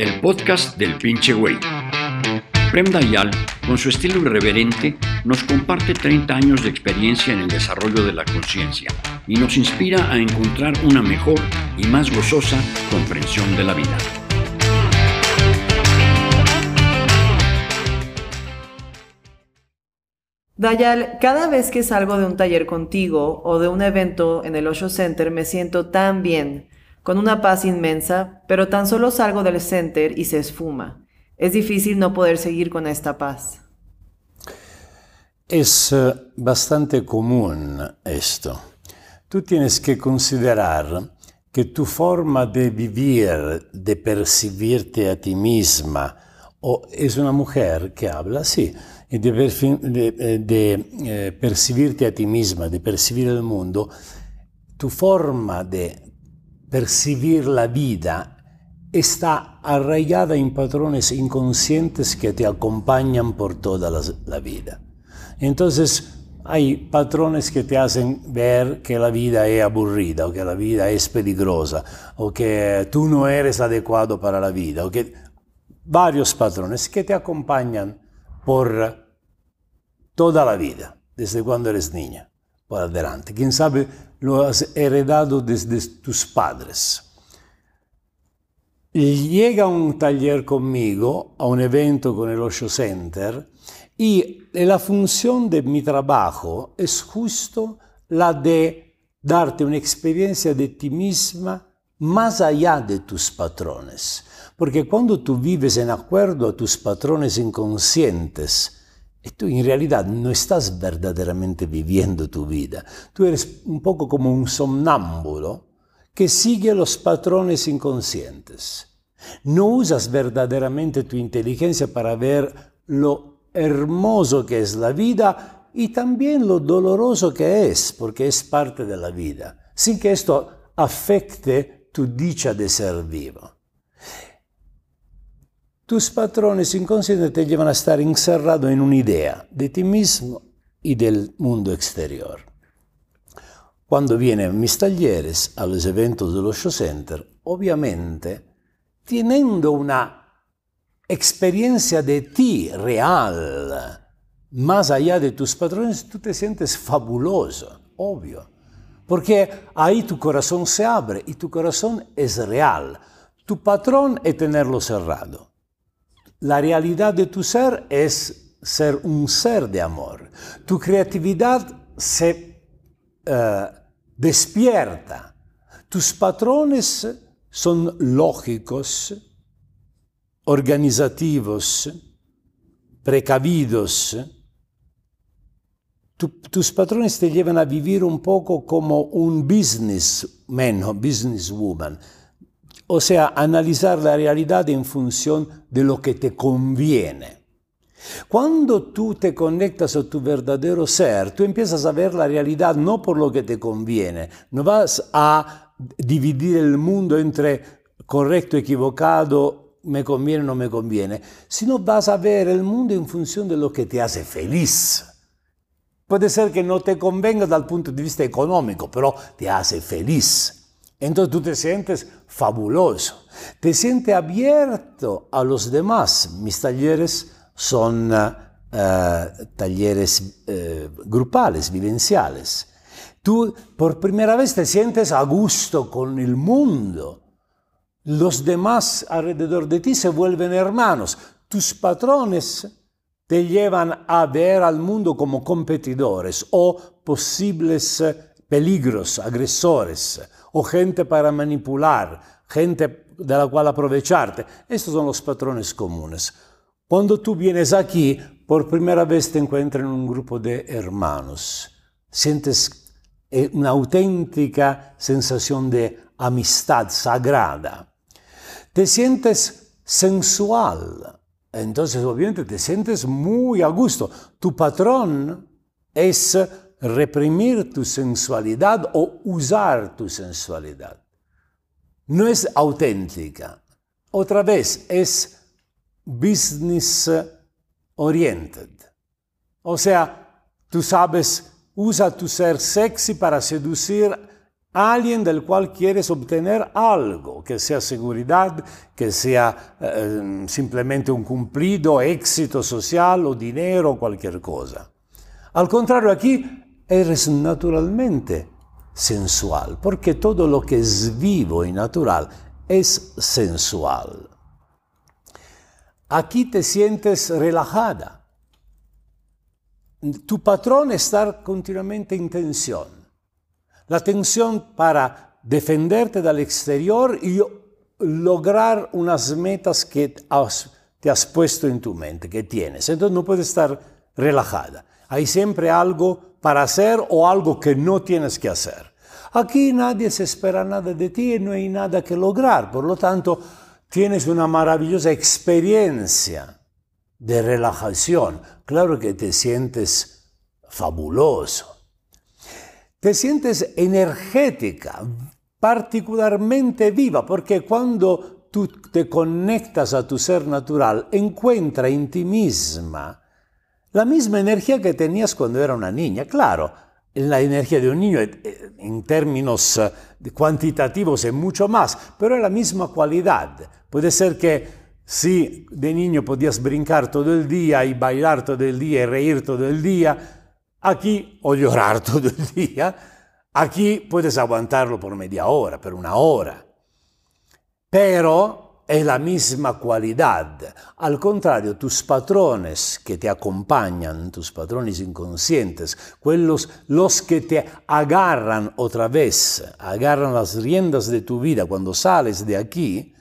el podcast del pinche güey. Prem Dayal, con su estilo irreverente, nos comparte 30 años de experiencia en el desarrollo de la conciencia y nos inspira a encontrar una mejor y más gozosa comprensión de la vida. Dayal, cada vez que salgo de un taller contigo o de un evento en el Osho Center me siento tan bien, con una paz inmensa, pero tan solo salgo del center y se esfuma. Es difícil no poder seguir con esta paz. Es eh, bastante común esto. Tú tienes que considerar que tu forma de vivir, de percibirte a ti misma, o es una mujer que habla así, y de, de, de eh, percibirte a ti misma, de percibir el mundo, tu forma de percibir la vida está arraigada en patrones inconscientes que te acompañan por toda la, la vida. Entonces, hay patrones que te hacen ver que la vida es aburrida o que la vida es peligrosa o que tú no eres adecuado para la vida o que varios patrones que te acompañan por toda la vida, desde cuando eres niña, por adelante. Quién sabe, lo has heredado desde tus padres. Llega a un taller conmigo, a un evento con el Osho Center, y la función de mi trabajo es justo la de darte una experiencia de ti misma más allá de tus patrones. Porque cuando tú vives en acuerdo a tus patrones inconscientes, tú en realidad no estás verdaderamente viviendo tu vida. Tú eres un poco como un somnámbulo que sigue los patrones inconscientes. No usas verdaderamente tu inteligencia para ver lo hermoso que es la vida y también lo doloroso que es, porque es parte de la vida, sin que esto afecte tu dicha de ser vivo. Tus patrones inconscientes te llevan a estar encerrado en una idea de ti mismo y del mundo exterior. Cuando vienen mis talleres, a los eventos del Osho Center, obviamente, teniendo una experiencia de ti real, más allá de tus patrones, tú te sientes fabuloso, obvio. Porque ahí tu corazón se abre y tu corazón es real. Tu patrón es tenerlo cerrado. La realidad de tu ser es ser un ser de amor. Tu creatividad se uh, despierta. Tus patrones son lógicos, organizativos, precavidos. Tu, tus patrones te llevan a vivir un poco como un businessman o businesswoman o sea, analizar la realidad en función de lo que te conviene. Cuando tú te conectas a tu verdadero ser, tú empiezas a ver la realidad no por lo que te conviene, no vas a dividir el mundo entre correcto, equivocado, me conviene no me conviene, sino vas a ver el mundo en función de lo que te hace feliz. Puede ser que no te convenga dal punto de vista económico, pero te hace feliz. Entonces tú te sientes fabuloso, te sientes abierto a los demás. Mis talleres son uh, talleres uh, grupales, vivenciales. Tú por primera vez te sientes a gusto con el mundo. Los demás alrededor de ti se vuelven hermanos. Tus patrones te llevan a ver al mundo como competidores o posibles peligros, agresores o gente para manipular, gente de la cual aprovecharte. Estos son los patrones comunes. Cuando tú vienes aquí, por primera vez te encuentras en un grupo de hermanos. Sientes eh, una auténtica sensación de amistad sagrada. Te sientes sensual. Entonces, obviamente, te sientes muy a gusto. Tu patrón es reprimir tu sensualidad o usar tu sensualidad. No es auténtica. Otra vez, es business oriented. O sea, tú sabes, usa tu ser sexy para seducir alguien del cual quieres obtener algo, que sea seguridad, que sea eh, simplemente un cumplido, éxito social o dinero o cualquier cosa. Al contrario, aquí eres naturalmente sensual, porque todo lo que es vivo y natural es sensual. Aquí te sientes relajada. Tu patrón está continuamente en tensión la tensión para defenderte del exterior y lograr unas metas que te has puesto en tu mente, que tienes. Entonces no puedes estar relajada. Hay siempre algo para hacer o algo que no tienes que hacer. Aquí nadie se espera nada de ti y no hay nada que lograr. Por lo tanto, tienes una maravillosa experiencia de relajación. Claro que te sientes fabuloso te sientes energética, particularmente viva, porque cuando tú te conectas a tu ser natural, encuentra en ti misma la misma energía que tenías cuando era una niña. Claro, la energía de un niño eh, en términos eh, cuantitativos es mucho más, pero es la misma cualidad. Puede ser que si de niño podías brincar todo el día y bailar todo el día y reír todo el día, Aquí o llorar todo el día, aquí puedes aguantarlo por media hora, por una hora. Pero es la misma cualidad. Al contrario, tus patrones que te acompañan, tus patrones inconscientes, los que te agarran otra vez, agarran las riendas de tu vida cuando sales de aquí,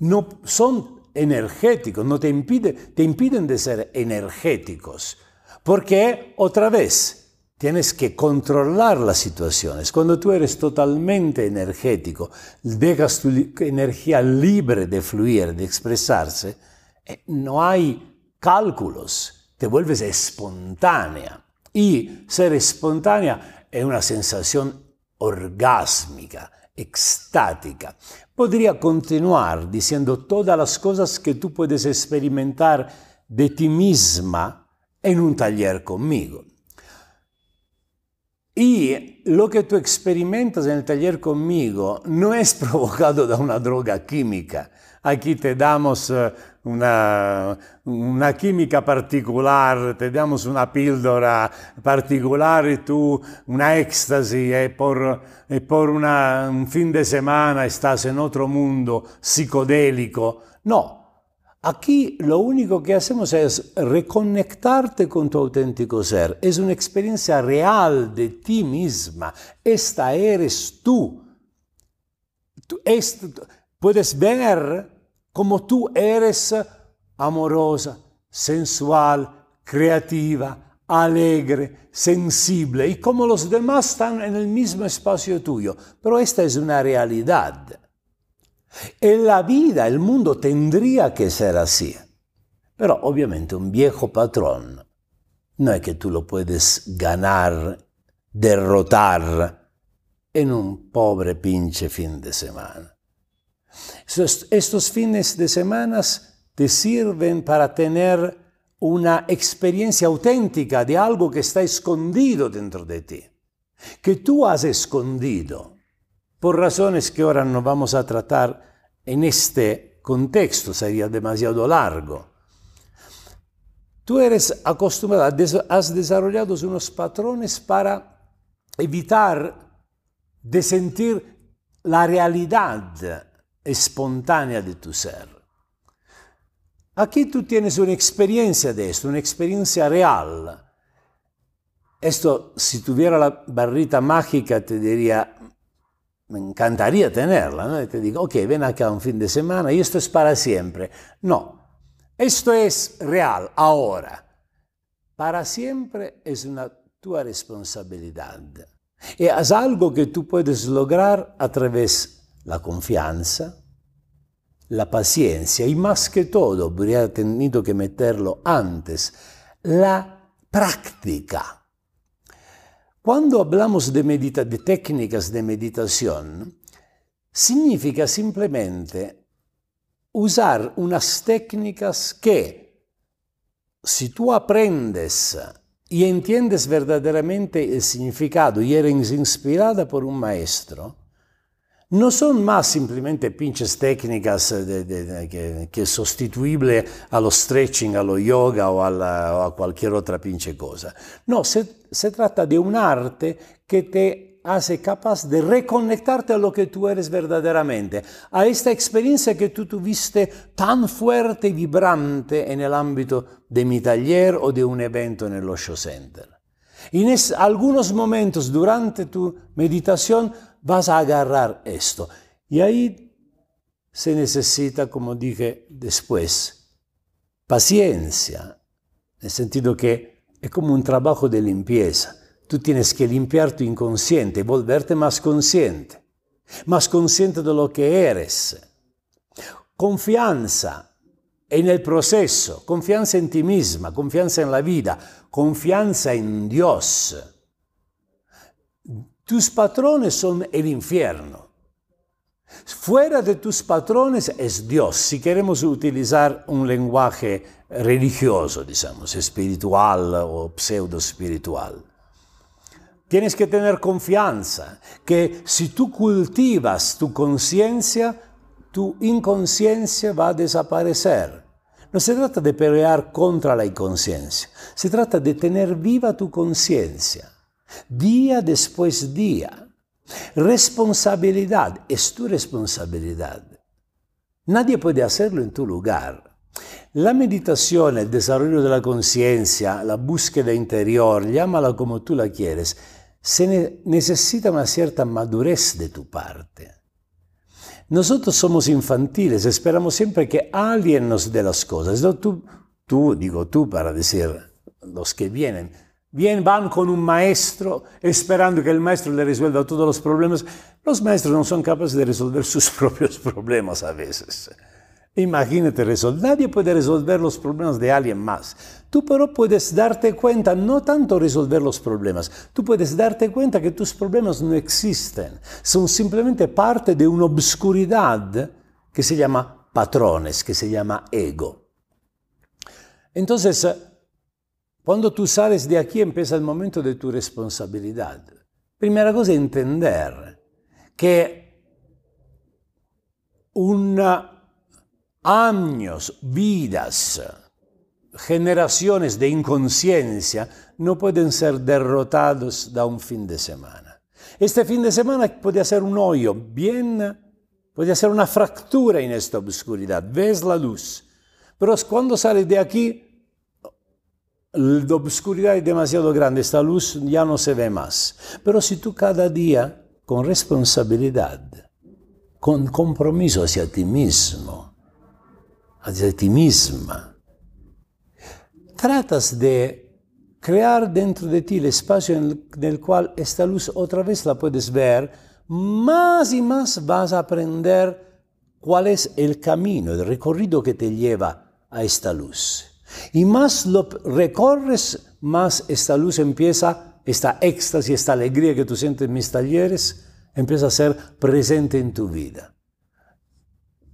no son energéticos, no te, impide, te impiden de ser energéticos porque otra vez tienes que controlar las situaciones. Cuando tú eres totalmente energético, dejas tu energía libre de fluir, de expresarse, eh, no hay cálculos, te vuelves espontánea. Y ser espontánea es una sensación orgásmica, extática. Podría continuar diciendo todas las cosas que tú puedes experimentar de ti misma en un taller conmigo. Y lo que tú experimentas en el taller conmigo no es provocado da una droga química. Aquí te damos eh, una, una, química particular, te damos una píldora particular y tú una éxtasis y por, y por una, un fin de semana estás en otro mundo psicodélico. No, Aquí lo único que hacemos es reconectarte con tu auténtico ser. Es una experiencia real de ti misma. Esta eres tú. puedes ver como tú eres amorosa, sensual, creativa, alegre, sensible y como los demás están en el mismo espacio tuyo. Pero esta es una realidad. En la vida, el mundo tendría que ser así. Pero obviamente un viejo patrón no es que tú lo puedes ganar, derrotar en un pobre pinche fin de semana. Estos, fines de semana te sirven para tener una experiencia auténtica de algo que está escondido dentro de ti, que tú has escondido por razones que ahora no vamos a tratar en este contexto, sería demasiado largo. Tú eres acostumbrado, has desarrollado unos patrones para evitar de sentir la realidad espontánea de tu ser. Aquí tú tienes una experiencia de esto, una experiencia real. Esto, si tuviera la barrita mágica, te diría, me encantaría tenerla, ¿no? Y te digo, ok, ven acá un fin de semana y esto es para siempre. No, esto es real, ahora. Para siempre es una tua responsabilidad. Y es algo que tú puedes lograr a través de la confianza, la paciencia y más que todo, habría tenido que meterlo antes, la práctica. Cuando hablamos de, de técnicas de meditación, significa simplemente usar unas técnicas que, si tú aprendes y entiendes verdaderamente el significado y eres inspirada por un maestro, no son más simplemente pinches técnicas de, de, de, que, que, sustituible a lo stretching, a lo yoga o a, la, o a cualquier otra pinche cosa. No, se, se trata de un arte que te hace capaz de reconectarte a lo que tú eres verdaderamente, a esta experiencia que tú tuviste tan fuerte y vibrante en el ámbito de mi taller o de un evento en el Osho Center. Y en algunos momentos durante tu meditación vas a agarrar esto. Y ahí se necesita, como dije después, paciencia, en el sentido que es como un trabajo de limpieza. Tú tienes que limpiar tu inconsciente, volverte más consciente, más consciente de lo que eres. Confianza en el proceso, confianza en ti misma, confianza en la vida, confianza en Dios. Tus patrones son el infierno. Fuera de tus patrones es Dios, si queremos utilizar un lenguaje religioso, digamos, espiritual o pseudo espiritual. Tienes que tener confianza que si tú cultivas tu conciencia, tu inconsciencia va a desaparecer. No se trata de pelear contra la inconsciencia, se trata de tener viva tu conciencia, día después día. Responsabilidad es tu responsabilidad. Nadie puede hacerlo en tu lugar. La meditación, el desarrollo de la conciencia, la búsqueda interior, llámala como tú la quieres, se ne necesita una cierta madurez de tu parte. Nosotros somos infantiles, esperamos siempre que alguien nos dé las cosas. No, tú, tú, digo tú para decir los que vienen, bien, van con un maestro esperando que el maestro le resuelva todos los problemas. Los maestros no son capaces de resolver sus propios problemas a veces. Imagínate resolver. Nadie puede resolver los problemas de alguien más. Tú pero puedes darte cuenta, no tanto resolver los problemas, tú puedes darte cuenta que tus problemas no existen. Son simplemente parte de una obscuridad que se llama patrones, que se llama ego. Entonces, cuando tú sales de aquí empieza el momento de tu responsabilidad. Primera cosa, entender que una años, vidas, generaciones de inconsciencia no pueden ser derrotados da un fin de semana. Este fin de semana puede ser un hoyo bien, puede ser una fractura en esta oscuridad, ves la luz, pero cuando sales de aquí, la oscuridad es demasiado grande, esta luz ya no se ve más. Pero si tú cada día, con responsabilidad, con compromiso hacia ti mismo, hacia ti misma. Tratas de crear dentro de ti el espacio en el cual esta luz otra vez la puedes ver, más y más vas a aprender cuál es el camino, el recorrido que te lleva a esta luz. Y más lo recorres, más esta luz empieza, esta éxtasis, esta alegría que tú sientes en mis talleres, empieza a ser presente en tu vida.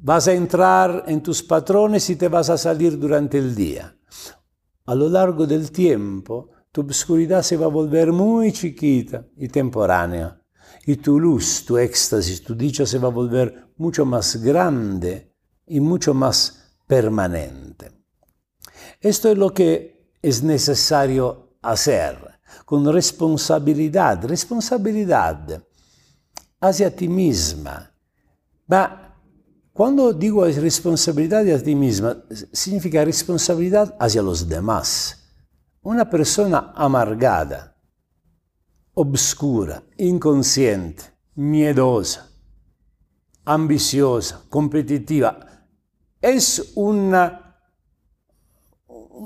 Vas a entrar en tus patrones y te vas a salir durante el día. A lo largo del tiempo, tu obscuridad se va a volver muy chiquita y temporánea. Y tu luz, tu éxtasis, tu dicha se va a volver mucho más grande y mucho más permanente. Esto es lo que es necesario hacer con responsabilidad, responsabilidad hacia ti misma. Va cuando digo responsabilidad hacia ti misma, significa responsabilidad hacia los demás. Una persona amargada, obscura, inconsciente, miedosa, ambiciosa, competitiva, es una,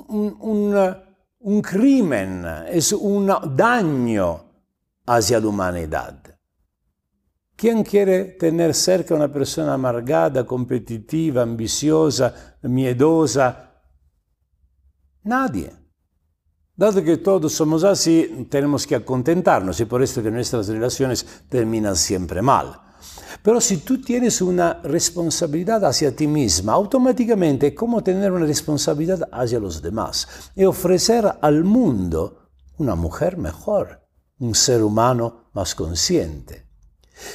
un, un, un crimen, es un daño hacia la humanidad. ¿Quién quiere tener cerca una persona amargada, competitiva, ambiciosa, miedosa? Nadie. Dado que todos somos así, tenemos que contentarnos y por esto que nuestras relaciones terminan siempre mal. Pero si tú tienes una responsabilidad hacia ti misma, automáticamente es como tener una responsabilidad hacia los demás y ofrecer al mundo una mujer mejor, un ser humano más consciente.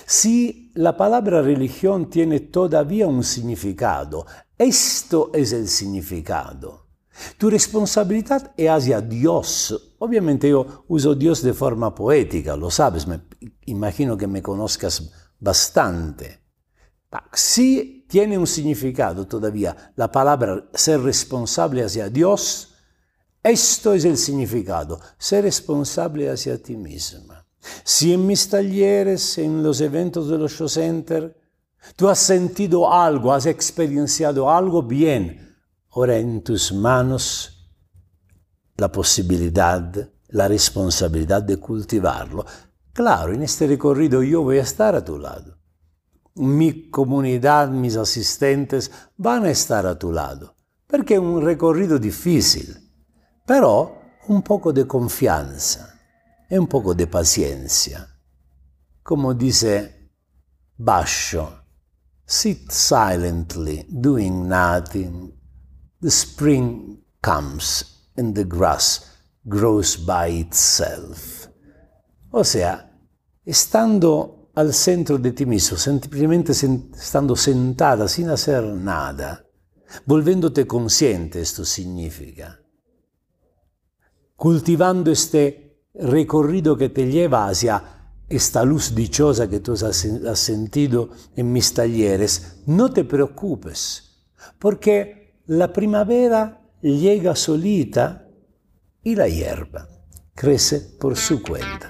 Si la palabra religión tiene todavía un significado, esto es el significado. Tu responsabilidad es hacia Dios. Obviamente yo uso Dios de forma poética, lo sabes, me imagino que me conozcas bastante. Si tiene un significado todavía la palabra ser responsable hacia Dios, esto es el significado, ser responsable hacia ti misma. Si en mis talleres, en los eventos de los show center, tú has sentido algo, has experienciado algo bien, ahora en tus manos la posibilidad, la responsabilidad de cultivarlo. Claro, en este recorrido yo voy a estar a tu lado. Mi comunidad, mis asistentes van a estar a tu lado, porque es un recorrido difícil però un poco de confianza e un poco de paciencia. Come dice Basho, sit silently, doing nothing. The spring comes and the grass grows by itself. O sea, estando al centro de ti mismo, semplicemente stando sentada sin hacer nada, volviéndote consciente, esto significa cultivando este recorrido que te lleva hacia esta luz dichosa que tú has sentido en mis talleres, no te preocupes, porque la primavera llega solita y la hierba crece por su cuenta.